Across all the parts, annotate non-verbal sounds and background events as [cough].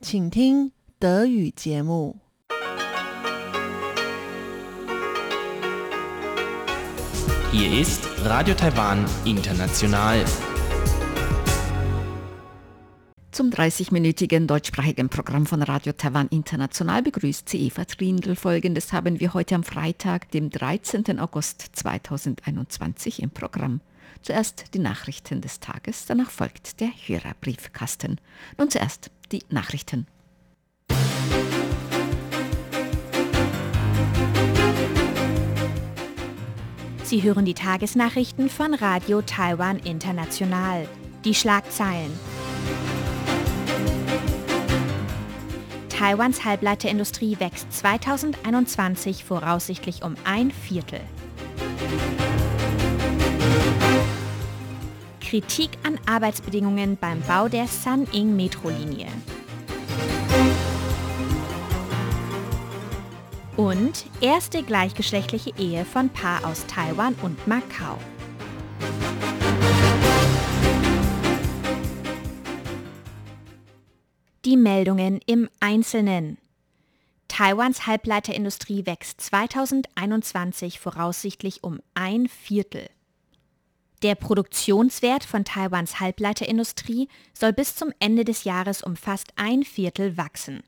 请听德语节目。 Hier ist Radio Taiwan International. Zum 30-minütigen deutschsprachigen Programm von Radio Taiwan International begrüßt sie Eva Trindl. Folgendes haben wir heute am Freitag, dem 13. August 2021 im Programm. Zuerst die Nachrichten des Tages, danach folgt der Hörerbriefkasten. Nun zuerst die Nachrichten. Sie hören die Tagesnachrichten von Radio Taiwan International. Die Schlagzeilen. Taiwans Halbleiterindustrie wächst 2021 voraussichtlich um ein Viertel. Kritik an Arbeitsbedingungen beim Bau der San-Ing-Metrolinie. Und erste gleichgeschlechtliche Ehe von Paar aus Taiwan und Macau. Die Meldungen im Einzelnen. Taiwans Halbleiterindustrie wächst 2021 voraussichtlich um ein Viertel. Der Produktionswert von Taiwans Halbleiterindustrie soll bis zum Ende des Jahres um fast ein Viertel wachsen.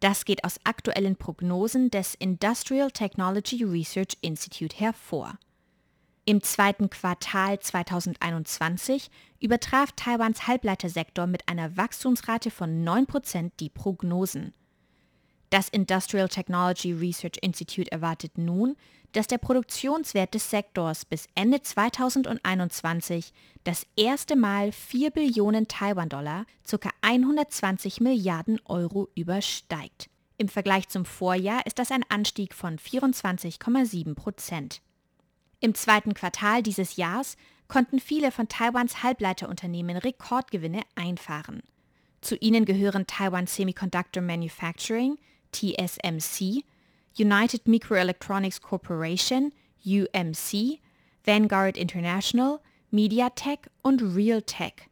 Das geht aus aktuellen Prognosen des Industrial Technology Research Institute hervor. Im zweiten Quartal 2021 übertraf Taiwans Halbleitersektor mit einer Wachstumsrate von 9% die Prognosen. Das Industrial Technology Research Institute erwartet nun, dass der Produktionswert des Sektors bis Ende 2021 das erste Mal 4 Billionen Taiwan-Dollar, ca. 120 Milliarden Euro übersteigt. Im Vergleich zum Vorjahr ist das ein Anstieg von 24,7 Prozent. Im zweiten Quartal dieses Jahres konnten viele von Taiwans Halbleiterunternehmen Rekordgewinne einfahren. Zu ihnen gehören Taiwan Semiconductor Manufacturing, TSMC, United Microelectronics Corporation, UMC, Vanguard International, MediaTek und Realtek.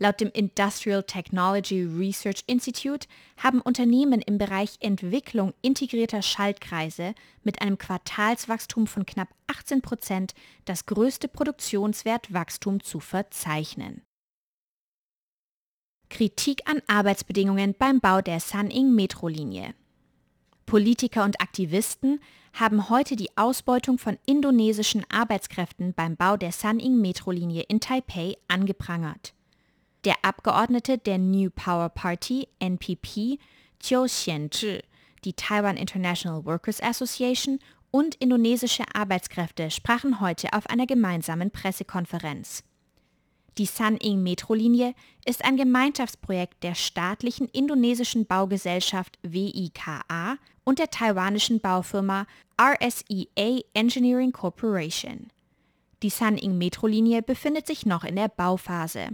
Laut dem Industrial Technology Research Institute haben Unternehmen im Bereich Entwicklung integrierter Schaltkreise mit einem Quartalswachstum von knapp 18 Prozent das größte Produktionswertwachstum zu verzeichnen. Kritik an Arbeitsbedingungen beim Bau der San-Ing-Metrolinie. Politiker und Aktivisten haben heute die Ausbeutung von indonesischen Arbeitskräften beim Bau der San-Ing-Metrolinie in Taipei angeprangert. Der Abgeordnete der New Power Party, NPP, Chiu Xian-zhi, die Taiwan International Workers Association und indonesische Arbeitskräfte sprachen heute auf einer gemeinsamen Pressekonferenz. Die San-Ing-Metrolinie ist ein Gemeinschaftsprojekt der staatlichen indonesischen Baugesellschaft WIKA und der taiwanischen Baufirma RSEA Engineering Corporation. Die San-Ing-Metrolinie befindet sich noch in der Bauphase.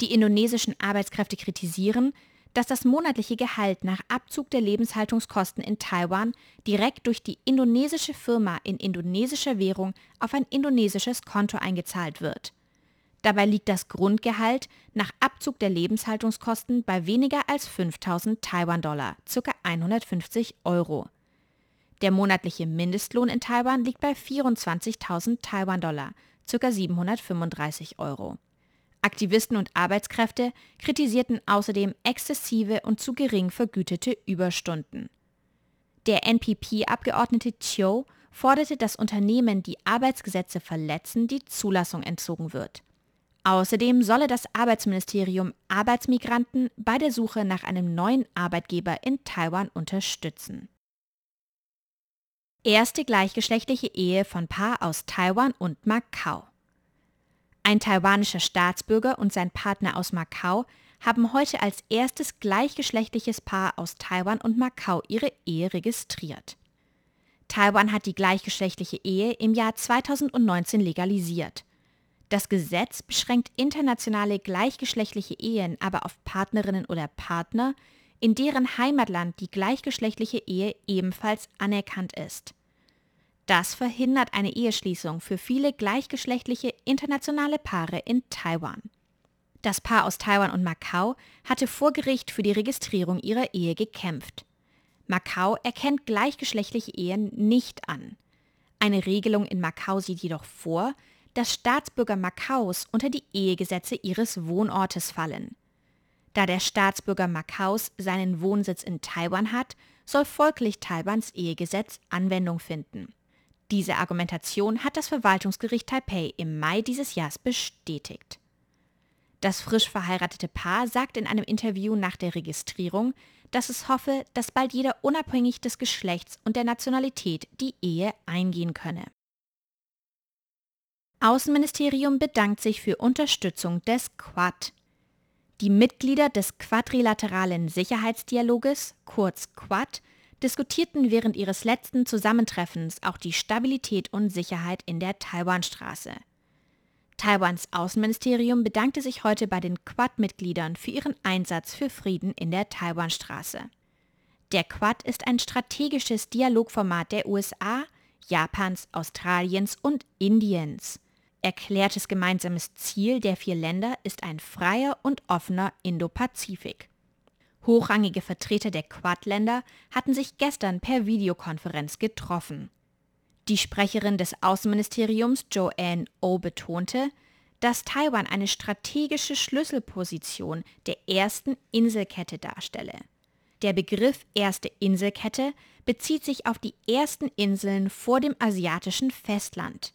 Die indonesischen Arbeitskräfte kritisieren, dass das monatliche Gehalt nach Abzug der Lebenshaltungskosten in Taiwan direkt durch die indonesische Firma in indonesischer Währung auf ein indonesisches Konto eingezahlt wird. Dabei liegt das Grundgehalt nach Abzug der Lebenshaltungskosten bei weniger als 5000 Taiwan-Dollar, ca. 150 Euro. Der monatliche Mindestlohn in Taiwan liegt bei 24.000 Taiwan-Dollar, ca. 735 Euro. Aktivisten und Arbeitskräfte kritisierten außerdem exzessive und zu gering vergütete Überstunden. Der NPP-Abgeordnete Chiu forderte, dass Unternehmen, die Arbeitsgesetze verletzen, die Zulassung entzogen wird. Außerdem solle das Arbeitsministerium Arbeitsmigranten bei der Suche nach einem neuen Arbeitgeber in Taiwan unterstützen. Erste gleichgeschlechtliche Ehe von Paar aus Taiwan und Macau. Ein taiwanischer Staatsbürger und sein Partner aus Macau haben heute als erstes gleichgeschlechtliches Paar aus Taiwan und Macau ihre Ehe registriert. Taiwan hat die gleichgeschlechtliche Ehe im Jahr 2019 legalisiert. Das Gesetz beschränkt internationale gleichgeschlechtliche Ehen aber auf Partnerinnen oder Partner, in deren Heimatland die gleichgeschlechtliche Ehe ebenfalls anerkannt ist. Das verhindert eine Eheschließung für viele gleichgeschlechtliche internationale Paare in Taiwan. Das Paar aus Taiwan und Macau hatte vor Gericht für die Registrierung ihrer Ehe gekämpft. Macau erkennt gleichgeschlechtliche Ehen nicht an. Eine Regelung in Macau sieht jedoch vor, dass Staatsbürger Macaus unter die Ehegesetze ihres Wohnortes fallen. Da der Staatsbürger Macaus seinen Wohnsitz in Taiwan hat, soll folglich Taiwans Ehegesetz Anwendung finden. Diese Argumentation hat das Verwaltungsgericht Taipei im Mai dieses Jahres bestätigt. Das frisch verheiratete Paar sagt in einem Interview nach der Registrierung, dass es hoffe, dass bald jeder unabhängig des Geschlechts und der Nationalität die Ehe eingehen könne. Außenministerium bedankt sich für Unterstützung des Quad. Die Mitglieder des quadrilateralen Sicherheitsdialoges, kurz Quad, diskutierten während ihres letzten Zusammentreffens auch die Stabilität und Sicherheit in der Taiwanstraße. Taiwans Außenministerium bedankte sich heute bei den Quad-Mitgliedern für ihren Einsatz für Frieden in der Taiwanstraße. Der Quad ist ein strategisches Dialogformat der USA, Japans, Australiens und Indiens. Erklärtes gemeinsames Ziel der vier Länder ist ein freier und offener Indo-Pazifik. Hochrangige Vertreter der Quad-Länder hatten sich gestern per Videokonferenz getroffen. Die Sprecherin des Außenministeriums Joanne O oh betonte, dass Taiwan eine strategische Schlüsselposition der ersten Inselkette darstelle. Der Begriff erste Inselkette bezieht sich auf die ersten Inseln vor dem asiatischen Festland.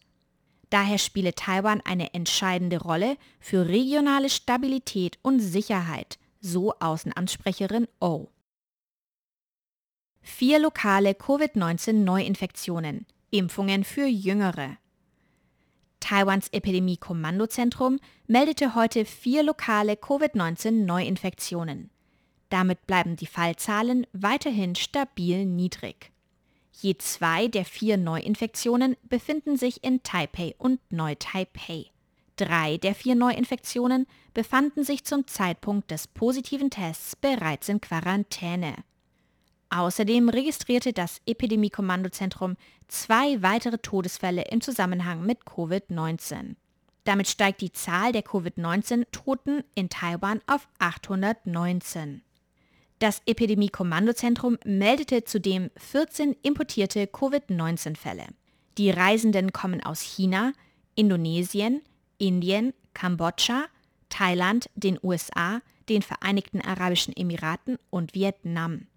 Daher spiele Taiwan eine entscheidende Rolle für regionale Stabilität und Sicherheit, so Außenamtssprecherin O. Vier lokale Covid-19-Neuinfektionen, Impfungen für Jüngere. Taiwans Epidemie-Kommandozentrum meldete heute vier lokale Covid-19-Neuinfektionen. Damit bleiben die Fallzahlen weiterhin stabil niedrig. Je zwei der vier Neuinfektionen befinden sich in Taipei und Neu-Taipei. Drei der vier Neuinfektionen befanden sich zum Zeitpunkt des positiven Tests bereits in Quarantäne. Außerdem registrierte das Epidemie-Kommandozentrum zwei weitere Todesfälle im Zusammenhang mit Covid-19. Damit steigt die Zahl der Covid-19-Toten in Taiwan auf 819. Das Epidemie-Kommandozentrum meldete zudem 14 importierte Covid-19-Fälle. Die Reisenden kommen aus China, Indonesien, Indien, Kambodscha, Thailand, den USA, den Vereinigten Arabischen Emiraten und Vietnam.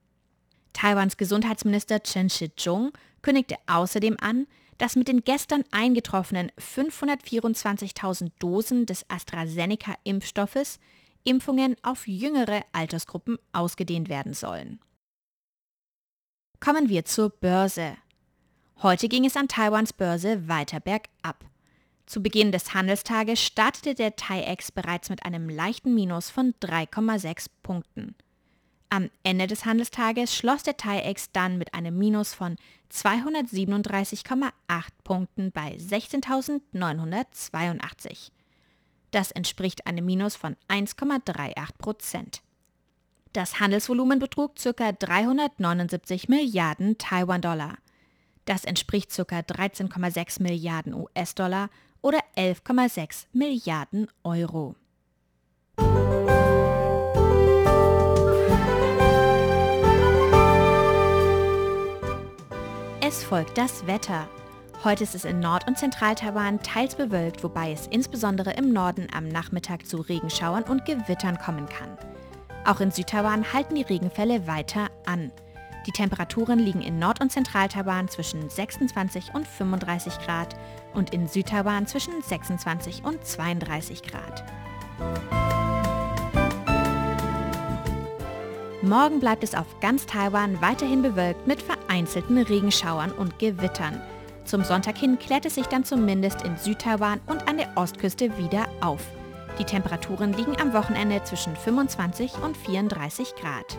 Taiwans Gesundheitsminister Chen Shih-chung kündigte außerdem an, dass mit den gestern eingetroffenen 524.000 Dosen des AstraZeneca-Impfstoffes Impfungen auf jüngere Altersgruppen ausgedehnt werden sollen. Kommen wir zur Börse. Heute ging es an Taiwans Börse weiter bergab. Zu Beginn des Handelstages startete der TAIEX bereits mit einem leichten Minus von 3,6 Punkten. Am Ende des Handelstages schloss der TAIEX dann mit einem Minus von 237,8 Punkten bei 16.982. Das entspricht einem Minus von 1,38 Prozent. Das Handelsvolumen betrug ca. 379 Milliarden Taiwan-Dollar. Das entspricht ca. 13,6 Milliarden US-Dollar oder 11,6 Milliarden Euro. Es folgt das Wetter. Heute ist es in Nord- und Zentral-Taiwan teils bewölkt, wobei es insbesondere im Norden am Nachmittag zu Regenschauern und Gewittern kommen kann. Auch in Südtaiwan halten die Regenfälle weiter an. Die Temperaturen liegen in Nord- und Zentral-Taiwan zwischen 26 und 35 Grad und in Südtaiwan zwischen 26 und 32 Grad. Morgen bleibt es auf ganz Taiwan weiterhin bewölkt mit vereinzelten Regenschauern und Gewittern. Zum Sonntag hin klärt es sich dann zumindest in Südtaiwan und an der Ostküste wieder auf. Die Temperaturen liegen am Wochenende zwischen 25 und 34 Grad.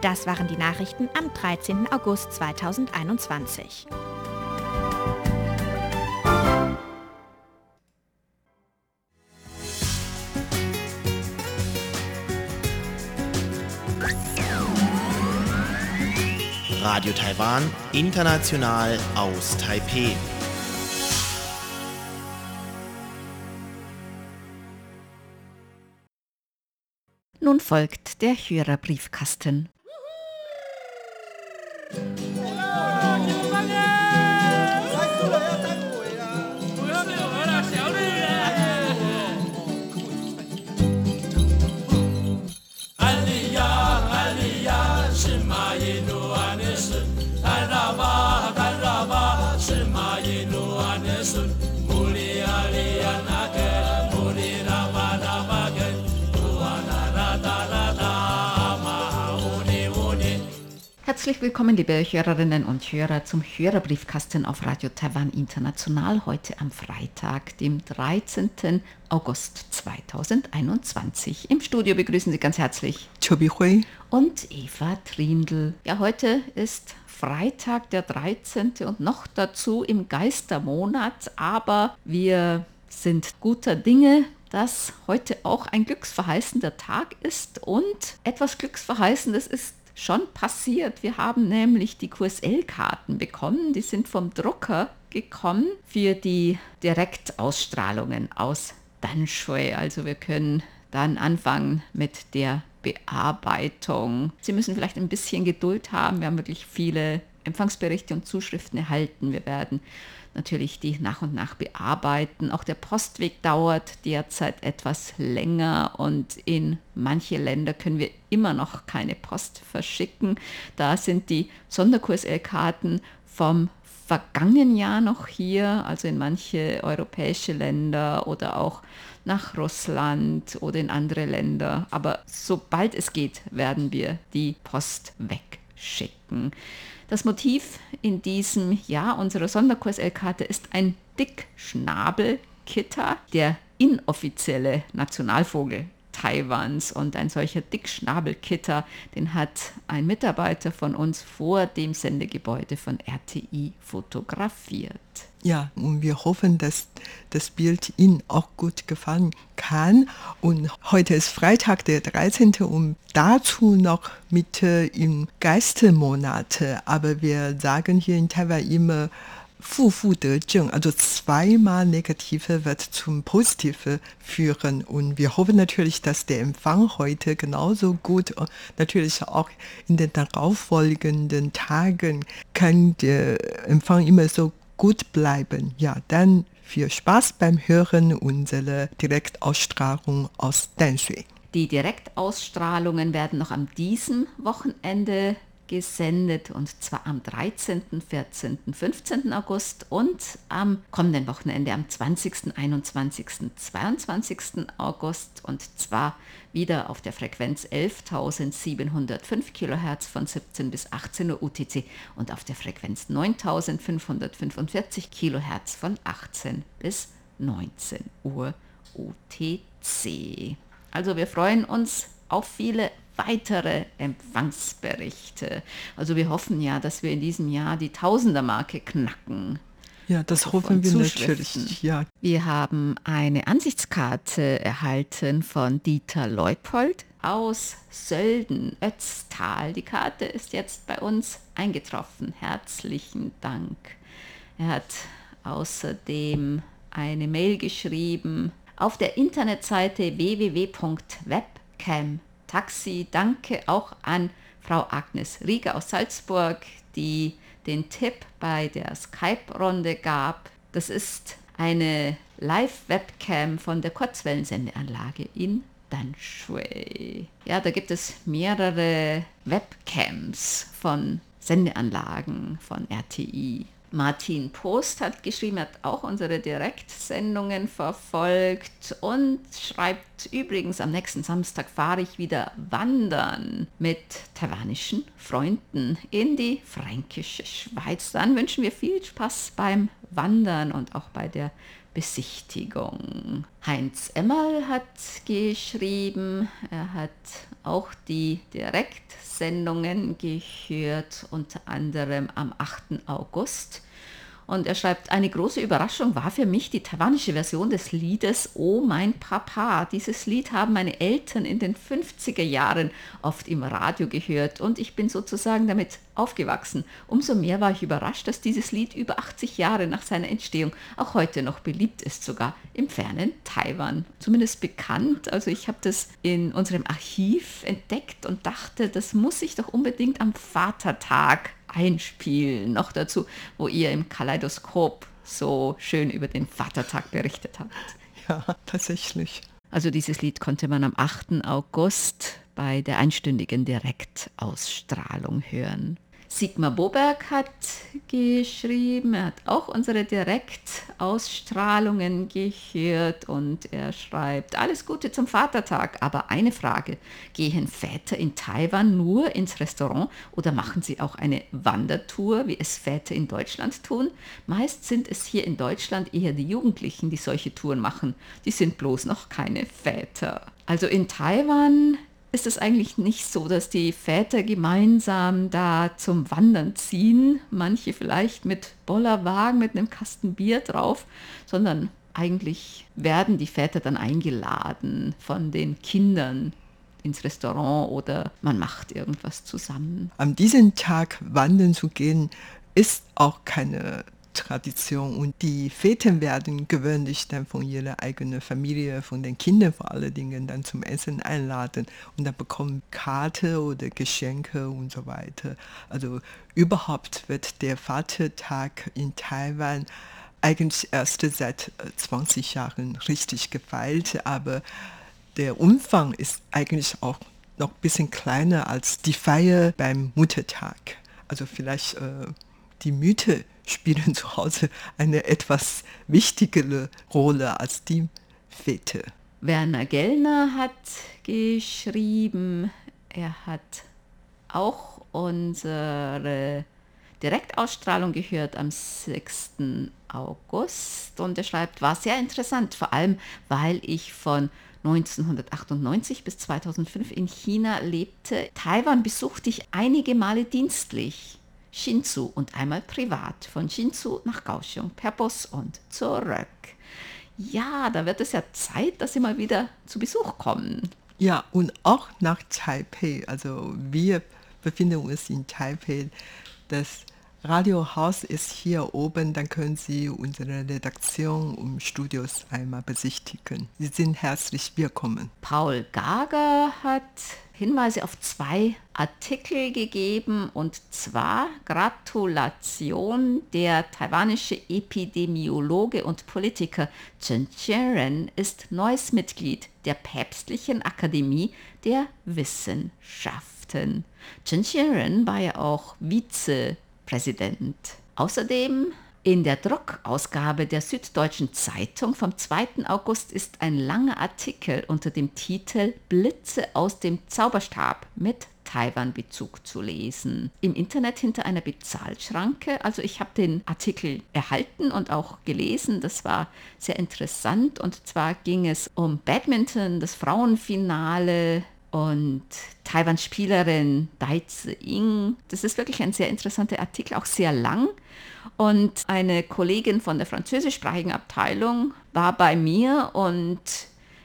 Das waren die Nachrichten am 13. August 2021. Taiwan, international aus Taipeh. Nun folgt der Hörerbriefkasten. Briefkasten. Herzlich willkommen, liebe Hörerinnen und Hörer, zum Hörerbriefkasten auf Radio Taiwan International heute am Freitag, dem 13. August 2021. Im Studio begrüßen Sie ganz herzlich Chobi Hui und Eva Trindl. Ja, heute ist Freitag, der 13. und noch dazu im Geistermonat, aber wir sind guter Dinge, dass heute auch ein glücksverheißender Tag ist und etwas Glücksverheißendes ist schon passiert. Wir haben nämlich die QSL-Karten bekommen. Die sind vom Drucker gekommen für die Direktausstrahlungen aus Danshui. Also wir können dann anfangen mit der Bearbeitung. Sie müssen vielleicht ein bisschen Geduld haben. Wir haben wirklich viele Empfangsberichte und Zuschriften erhalten. Wir werden natürlich die nach und nach bearbeiten. Auch der Postweg dauert derzeit etwas länger und in manche Länder können wir immer noch keine Post verschicken. Da sind die Sonderkurs-L-Karten vom vergangenen Jahr noch hier, also in manche europäische Länder oder auch nach Russland oder in andere Länder. Aber sobald es geht, werden wir die Post wegschicken. Das Motiv in diesem Jahr unserer Sonderkurs-L-Karte ist ein Dickschnabelkitter, der inoffizielle Nationalvogel Taiwans. Und ein solcher Dickschnabelkitter, den hat ein Mitarbeiter von uns vor dem Sendegebäude von RTI fotografiert ja, und wir hoffen, dass das Bild Ihnen auch gut gefallen kann. Und heute ist Freitag, der 13. und dazu noch Mitte im Geistemonat. Aber wir sagen hier in Taiwan immer, Fu Fu De Zheng, also zweimal Negative wird zum Positive führen. Und wir hoffen natürlich, dass der Empfang heute genauso gut natürlich auch in den darauffolgenden Tagen kann der Empfang immer so gut gut bleiben. Ja, dann viel Spaß beim Hören unserer Direktausstrahlung aus Danshui. Die Direktausstrahlungen werden noch an diesem Wochenende gesendet und zwar am 13., 14., 15. August und am kommenden Wochenende am 20., 21., 22. August und zwar wieder auf der Frequenz 11.705 kHz von 17 bis 18 Uhr UTC und auf der Frequenz 9.545 kHz von 18 bis 19 Uhr UTC. Also wir freuen uns auf viele weitere Empfangsberichte. Also wir hoffen ja, dass wir in diesem Jahr die Tausendermarke knacken. Ja, das hoffen wir natürlich. Ja. Wir haben eine Ansichtskarte erhalten von Dieter Leupold aus Sölden, Ötztal. Die Karte ist jetzt bei uns eingetroffen. Herzlichen Dank. Er hat außerdem eine Mail geschrieben auf der Internetseite www.webcam Taxi. Danke auch an Frau Agnes Rieger aus Salzburg, die den Tipp bei der Skype-Runde gab. Das ist eine Live-Webcam von der Kurzwellensendeanlage in Danshui. Ja, da gibt es mehrere Webcams von Sendeanlagen von RTI. Martin Post hat geschrieben, hat auch unsere Direktsendungen verfolgt und schreibt übrigens, am nächsten Samstag fahre ich wieder wandern mit taiwanischen Freunden in die fränkische Schweiz. Dann wünschen wir viel Spaß beim Wandern und auch bei der Besichtigung. Heinz Emmerl hat geschrieben, er hat auch die Direktsendungen gehört, unter anderem am 8. August Und er schreibt, eine große Überraschung war für mich die taiwanische Version des Liedes Oh mein Papa. Dieses Lied haben meine Eltern in den 50er Jahren oft im Radio gehört und ich bin sozusagen damit aufgewachsen. Umso mehr war ich überrascht, dass dieses Lied über 80 Jahre nach seiner Entstehung auch heute noch beliebt ist, sogar im fernen Taiwan. Zumindest bekannt. Also ich habe das in unserem Archiv entdeckt und dachte, das muss ich doch unbedingt am Vatertag einspielen. Noch dazu, wo ihr im Kaleidoskop so schön über den Vatertag berichtet habt. Ja, tatsächlich. Also dieses Lied konnte man am 8. August bei der einstündigen Direktausstrahlung hören. Sigmar Boberg hat geschrieben, er hat auch unsere Direktausstrahlungen gehört und er schreibt, alles Gute zum Vatertag, aber eine Frage, gehen Väter in Taiwan nur ins Restaurant oder machen sie auch eine Wandertour, wie es Väter in Deutschland tun? Meist sind es hier in Deutschland eher die Jugendlichen, die solche Touren machen, die sind bloß noch keine Väter. Also in Taiwan ist es eigentlich nicht so, dass die Väter gemeinsam da zum Wandern ziehen, manche vielleicht mit Bollerwagen, mit einem Kasten Bier drauf, sondern eigentlich werden die Väter dann eingeladen von den Kindern ins Restaurant oder man macht irgendwas zusammen. An diesem Tag wandern zu gehen, ist auch keine Tradition und die Väter werden gewöhnlich dann von ihrer eigenen Familie, von den Kindern vor allen Dingen dann zum Essen einladen und dann bekommen Karte oder Geschenke und so weiter. Also überhaupt wird der Vatertag in Taiwan eigentlich erst seit 20 äh, Jahren richtig gefeilt, aber der Umfang ist eigentlich auch noch ein bisschen kleiner als die Feier beim Muttertag. Also vielleicht äh, die Mythe spielen zu Hause eine etwas wichtigere Rolle als die Fete. Werner Gellner hat geschrieben, er hat auch unsere Direktausstrahlung gehört am 6. August und er schreibt, war sehr interessant, vor allem weil ich von 1998 bis 2005 in China lebte. Taiwan besuchte ich einige Male dienstlich. Shinzu und einmal privat von Shinzu nach Kaohsiung per Bus und zurück. Ja, da wird es ja Zeit, dass Sie mal wieder zu Besuch kommen. Ja, und auch nach Taipei. Also wir befinden uns in Taipei. Das Radiohaus ist hier oben, dann können Sie unsere Redaktion und Studios einmal besichtigen. Sie sind herzlich willkommen. Paul Gager hat Hinweise auf zwei Artikel gegeben und zwar Gratulation der taiwanische Epidemiologe und Politiker Chen Qianren ist neues Mitglied der Päpstlichen Akademie der Wissenschaften. Chen Qianren war ja auch Vizepräsident. Außerdem in der Druckausgabe der Süddeutschen Zeitung vom 2. August ist ein langer Artikel unter dem Titel Blitze aus dem Zauberstab mit Taiwan-Bezug zu lesen. Im Internet hinter einer Bezahlschranke. Also ich habe den Artikel erhalten und auch gelesen. Das war sehr interessant. Und zwar ging es um Badminton, das Frauenfinale und Taiwans Spielerin Dai Zi-Ying. Das ist wirklich ein sehr interessanter Artikel, auch sehr lang. Und eine Kollegin von der französischsprachigen Abteilung war bei mir und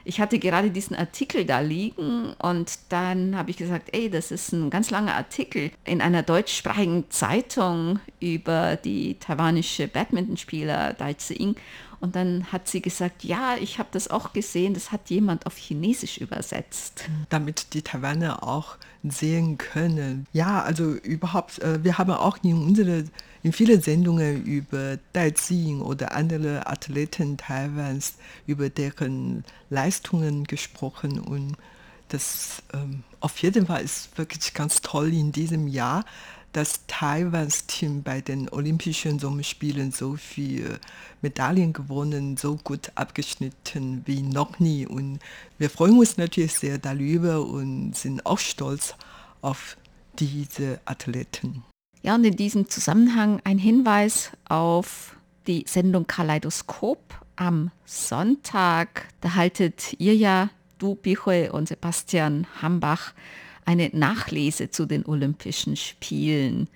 ich hatte gerade diesen Artikel da liegen und dann habe ich gesagt, ey, das ist ein ganz langer Artikel in einer deutschsprachigen Zeitung über die taiwanische Badmintonspieler Dai Zi-Ying. Und dann hat sie gesagt, ja, ich habe das auch gesehen, das hat jemand auf Chinesisch übersetzt. Damit die Taiwaner auch sehen können. Ja, also überhaupt, äh, wir haben auch in unsere in vielen Sendungen über Dai Ziying oder andere Athleten Taiwans, über deren Leistungen gesprochen und das ähm, auf jeden Fall ist wirklich ganz toll in diesem Jahr, dass Taiwans Team bei den Olympischen Sommerspielen so viele Medaillen gewonnen, so gut abgeschnitten wie noch nie. Und wir freuen uns natürlich sehr darüber und sind auch stolz auf diese Athleten. Ja, und in diesem Zusammenhang ein Hinweis auf die Sendung Kaleidoskop am Sonntag. Da haltet ihr ja, du Bichel und Sebastian Hambach, eine Nachlese zu den Olympischen Spielen.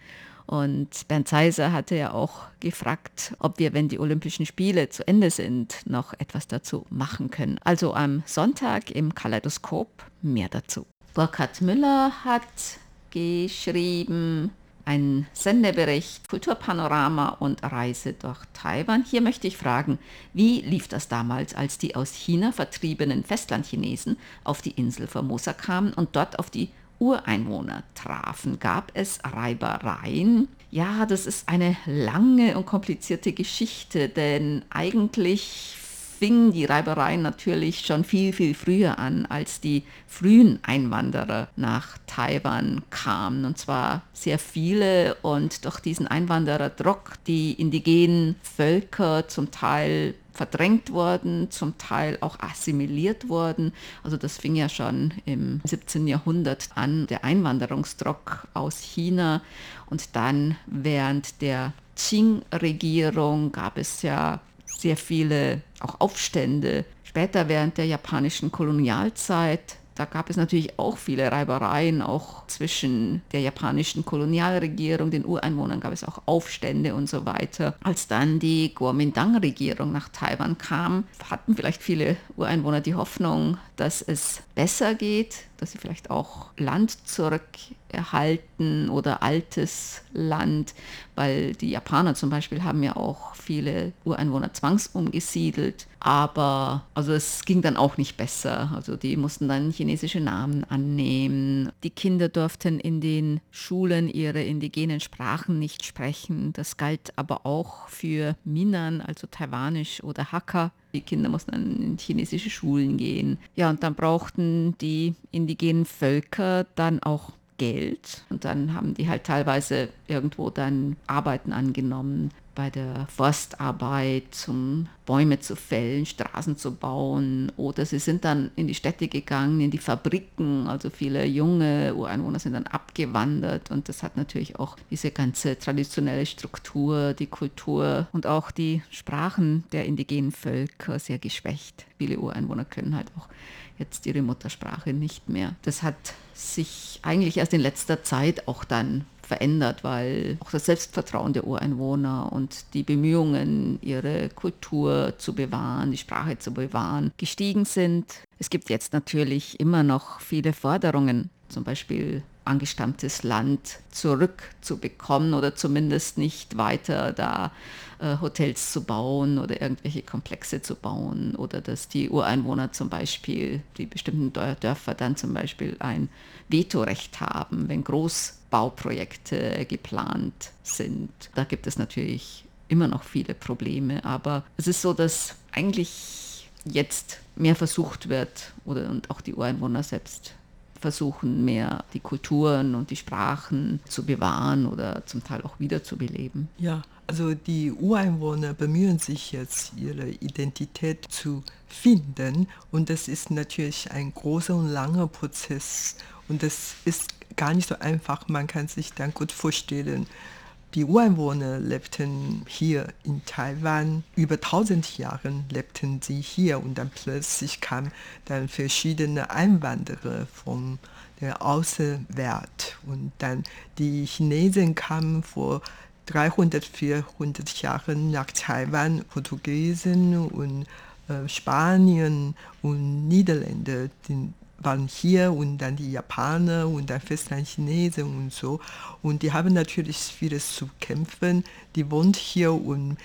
Und Bernd Zeiser hatte ja auch gefragt, ob wir, wenn die Olympischen Spiele zu Ende sind, noch etwas dazu machen können. Also am Sonntag im Kaleidoskop mehr dazu. Burkhard Müller hat geschrieben, ein Sendebericht, Kulturpanorama und Reise durch Taiwan. Hier möchte ich fragen, wie lief das damals, als die aus China vertriebenen Festlandchinesen auf die Insel Formosa kamen und dort auf die Ureinwohner trafen? Gab es Reibereien? Ja, das ist eine lange und komplizierte Geschichte, denn eigentlich fingen die Reibereien natürlich schon viel, viel früher an, als die frühen Einwanderer nach Taiwan kamen. Und zwar sehr viele und durch diesen Einwandererdruck die indigenen Völker zum Teil verdrängt worden, zum Teil auch assimiliert worden. Also das fing ja schon im 17. Jahrhundert an, der Einwanderungsdruck aus China. Und dann während der Qing-Regierung gab es ja sehr viele auch Aufstände. Später während der japanischen Kolonialzeit da gab es natürlich auch viele Reibereien, auch zwischen der japanischen Kolonialregierung, den Ureinwohnern gab es auch Aufstände und so weiter. Als dann die Kuomintang-Regierung nach Taiwan kam, hatten vielleicht viele Ureinwohner die Hoffnung, dass es besser geht, dass sie vielleicht auch Land zurückerhalten oder altes Land, weil die Japaner zum Beispiel haben ja auch viele Ureinwohner zwangsumgesiedelt, aber also es ging dann auch nicht besser. Also die mussten dann chinesische Namen annehmen. Die Kinder durften in den Schulen ihre indigenen Sprachen nicht sprechen. Das galt aber auch für Minan, also Taiwanisch oder Hakka. Die Kinder mussten dann in chinesische Schulen gehen. Ja, und dann brauchten die indigenen Völker dann auch Geld und dann haben die halt teilweise irgendwo dann Arbeiten angenommen, bei der Forstarbeit, um Bäume zu fällen, Straßen zu bauen. Oder sie sind dann in die Städte gegangen, in die Fabriken. Also viele junge Ureinwohner sind dann abgewandert. Und das hat natürlich auch diese ganze traditionelle Struktur, die Kultur und auch die Sprachen der indigenen Völker sehr geschwächt. Viele Ureinwohner können halt auch jetzt ihre Muttersprache nicht mehr. Das hat sich eigentlich erst in letzter Zeit auch dann verändert, weil auch das Selbstvertrauen der Ureinwohner und die Bemühungen, ihre Kultur zu bewahren, die Sprache zu bewahren, gestiegen sind. Es gibt jetzt natürlich immer noch viele Forderungen, zum Beispiel angestammtes Land zurückzubekommen oder zumindest nicht weiter da äh, Hotels zu bauen oder irgendwelche Komplexe zu bauen oder dass die Ureinwohner zum Beispiel, die bestimmten Dörfer dann zum Beispiel ein Vetorecht haben, wenn Großbauprojekte geplant sind. Da gibt es natürlich immer noch viele Probleme, aber es ist so, dass eigentlich jetzt mehr versucht wird oder und auch die Ureinwohner selbst versuchen, mehr die Kulturen und die Sprachen zu bewahren oder zum Teil auch wiederzubeleben. Ja, also die Ureinwohner bemühen sich jetzt, ihre Identität zu finden und das ist natürlich ein großer und langer Prozess und das ist gar nicht so einfach. Man kann sich dann gut vorstellen, die Ureinwohner lebten hier in Taiwan, über 1000 Jahre lebten sie hier und dann plötzlich kamen dann verschiedene Einwanderer von der Außenwelt. Und dann die Chinesen kamen vor 300, 400 Jahren nach Taiwan, Portugiesen und äh, Spanien und Niederländer, die waren hier und dann die Japaner und dann Festlandchinesen und so. Und die haben natürlich vieles zu kämpfen. Die wohnt hier und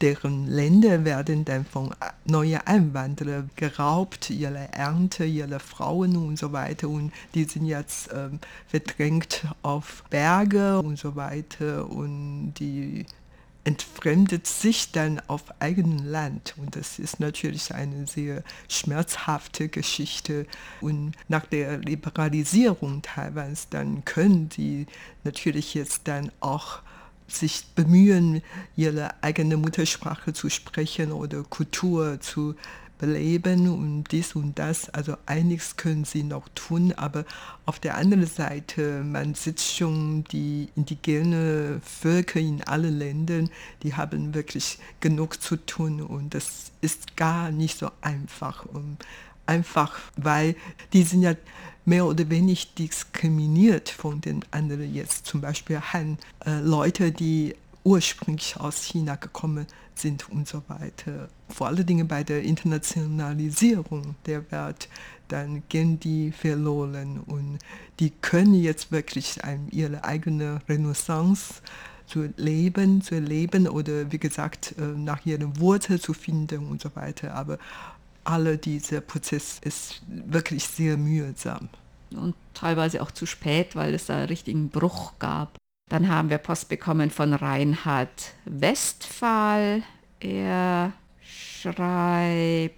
deren Länder werden dann von neuen Einwanderern geraubt, ihre Ernte, ihre Frauen und so weiter. Und die sind jetzt ähm, verdrängt auf Berge und so weiter. Und die entfremdet sich dann auf eigenem Land. Und das ist natürlich eine sehr schmerzhafte Geschichte. Und nach der Liberalisierung Taiwans, dann können die natürlich jetzt dann auch sich bemühen, ihre eigene Muttersprache zu sprechen oder Kultur zu beleben und dies und das. Also einiges können sie noch tun, aber auf der anderen Seite, man sieht schon, die indigene Völker in allen Ländern, die haben wirklich genug zu tun und das ist gar nicht so einfach. Und einfach, weil die sind ja mehr oder weniger diskriminiert von den anderen jetzt. Zum Beispiel Han, äh, Leute, die ursprünglich aus China gekommen sind und so weiter. Vor allen Dingen bei der Internationalisierung der Welt, dann gehen die verloren und die können jetzt wirklich ihre eigene Renaissance zu leben, zu erleben oder wie gesagt äh, nach ihren Wurzeln zu finden und so weiter. Aber alle dieser Prozess ist wirklich sehr mühsam. Und teilweise auch zu spät, weil es da einen richtigen Bruch gab. Dann haben wir Post bekommen von Reinhard Westphal. Er schreibt,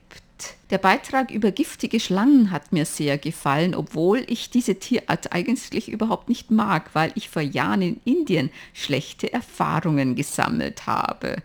der Beitrag über giftige Schlangen hat mir sehr gefallen, obwohl ich diese Tierart eigentlich überhaupt nicht mag, weil ich vor Jahren in Indien schlechte Erfahrungen gesammelt habe.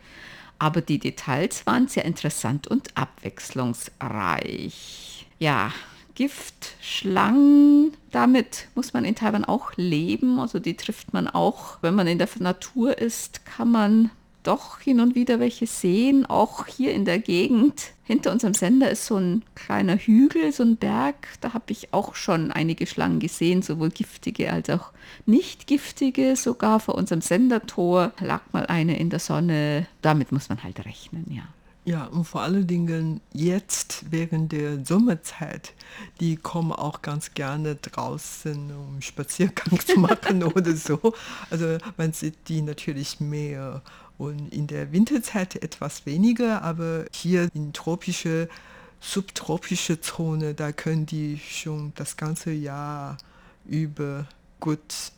Aber die Details waren sehr interessant und abwechslungsreich. Ja, Giftschlangen, damit muss man in Taiwan auch leben. Also die trifft man auch, wenn man in der Natur ist, kann man doch hin und wieder welche sehen, auch hier in der Gegend. Hinter unserem Sender ist so ein kleiner Hügel, so ein Berg. Da habe ich auch schon einige Schlangen gesehen, sowohl giftige als auch nicht giftige. Sogar vor unserem Sendertor lag mal eine in der Sonne. Damit muss man halt rechnen, ja. Ja, und vor allen Dingen jetzt während der Sommerzeit, die kommen auch ganz gerne draußen, um Spaziergang zu machen [laughs] oder so. Also man sieht die natürlich mehr und in der Winterzeit etwas weniger, aber hier in tropische, subtropische Zone, da können die schon das ganze Jahr über gut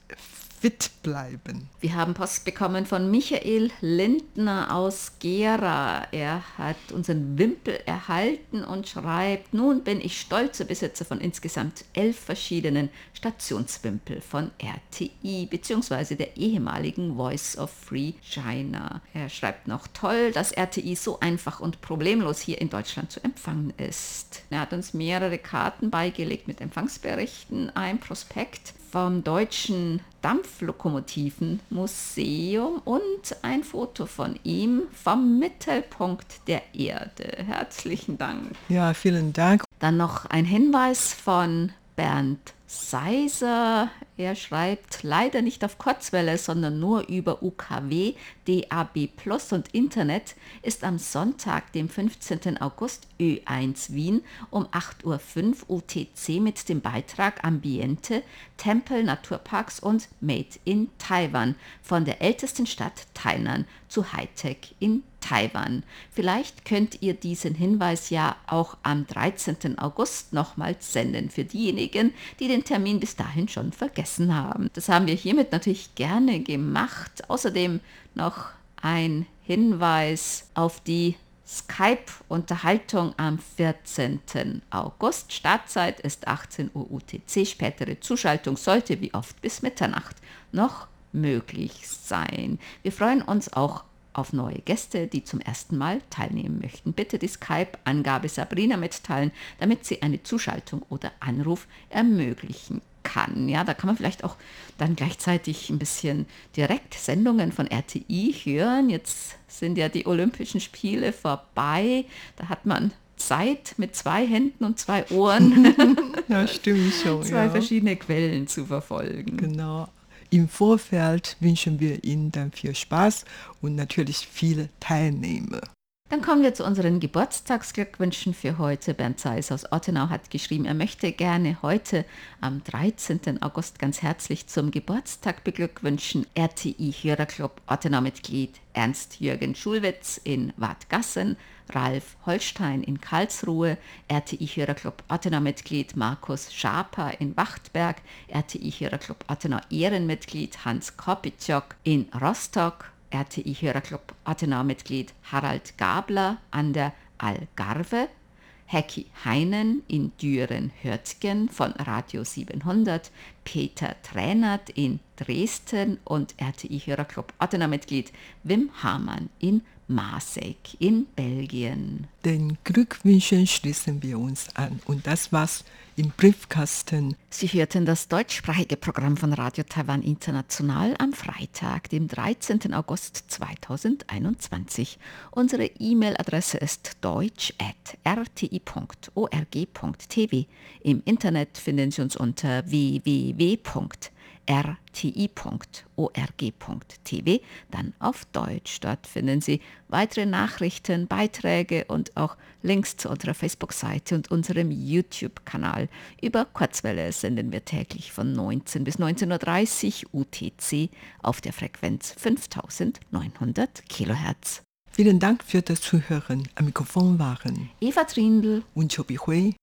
fit bleiben. Wir haben Post bekommen von Michael Lindner aus Gera. Er hat unseren Wimpel erhalten und schreibt, nun bin ich stolzer Besitzer von insgesamt elf verschiedenen Stationswimpel von RTI bzw. der ehemaligen Voice of Free China. Er schreibt noch toll, dass RTI so einfach und problemlos hier in Deutschland zu empfangen ist. Er hat uns mehrere Karten beigelegt mit Empfangsberichten, ein Prospekt vom Deutschen Dampflokomotivenmuseum und ein Foto von ihm vom Mittelpunkt der Erde. Herzlichen Dank. Ja, vielen Dank. Dann noch ein Hinweis von Bernd Seiser. Er schreibt leider nicht auf Kurzwelle, sondern nur über UKW, DAB Plus und Internet, ist am Sonntag, dem 15. August Ö1 Wien um 8.05 Uhr UTC mit dem Beitrag Ambiente, Tempel, Naturparks und Made in Taiwan von der ältesten Stadt Tainan zu Hightech in Taiwan. Vielleicht könnt ihr diesen Hinweis ja auch am 13. August nochmals senden für diejenigen, die den Termin bis dahin schon vergessen haben. Das haben wir hiermit natürlich gerne gemacht. Außerdem noch ein Hinweis auf die Skype-Unterhaltung am 14. August. Startzeit ist 18 Uhr UTC. Spätere Zuschaltung sollte wie oft bis Mitternacht noch möglich sein. Wir freuen uns auch auf neue Gäste, die zum ersten Mal teilnehmen möchten. Bitte die Skype-Angabe Sabrina mitteilen, damit sie eine Zuschaltung oder Anruf ermöglichen kann. Ja, da kann man vielleicht auch dann gleichzeitig ein bisschen direkt Sendungen von RTI hören. Jetzt sind ja die Olympischen Spiele vorbei. Da hat man Zeit mit zwei Händen und zwei Ohren. [laughs] ja, stimmt schon. zwei ja. verschiedene Quellen zu verfolgen. Genau. Im Vorfeld wünschen wir Ihnen dann viel Spaß und natürlich viele Teilnehmer. Dann kommen wir zu unseren Geburtstagsglückwünschen für heute. Bernd Zeiss aus Ottenau hat geschrieben, er möchte gerne heute am 13. August ganz herzlich zum Geburtstag beglückwünschen. RTI Hörerclub Ottenau-Mitglied Ernst-Jürgen Schulwitz in Wadgassen, Ralf Holstein in Karlsruhe, RTI-Hörerclub Ottenau-Mitglied Markus Schaper in Wachtberg, RTI-Hörerclub Ottenau Ehrenmitglied Hans Kopitschok in Rostock, RTI-Hörerclub Ottenau-Mitglied Harald Gabler an der Algarve, Hecki Heinen in Düren-Hörtgen von Radio 700, Peter Tränert in Dresden und RTI-Hörerclub Ottener-Mitglied Wim Hamann in Maasek in Belgien. Den Glückwünschen schließen wir uns an. Und das war's im Briefkasten. Sie hörten das deutschsprachige Programm von Radio Taiwan International am Freitag, dem 13. August 2021. Unsere E-Mail-Adresse ist deutsch.rti.org.tv. Im Internet finden Sie uns unter www rti.org.tv, dann auf Deutsch. Dort finden Sie weitere Nachrichten, Beiträge und auch Links zu unserer Facebook-Seite und unserem YouTube-Kanal. Über Kurzwelle senden wir täglich von 19 bis 19.30 Uhr UTC auf der Frequenz 5900 kHz. Vielen Dank für das Zuhören. Am Mikrofon waren Eva Trindl und Chobi Hui.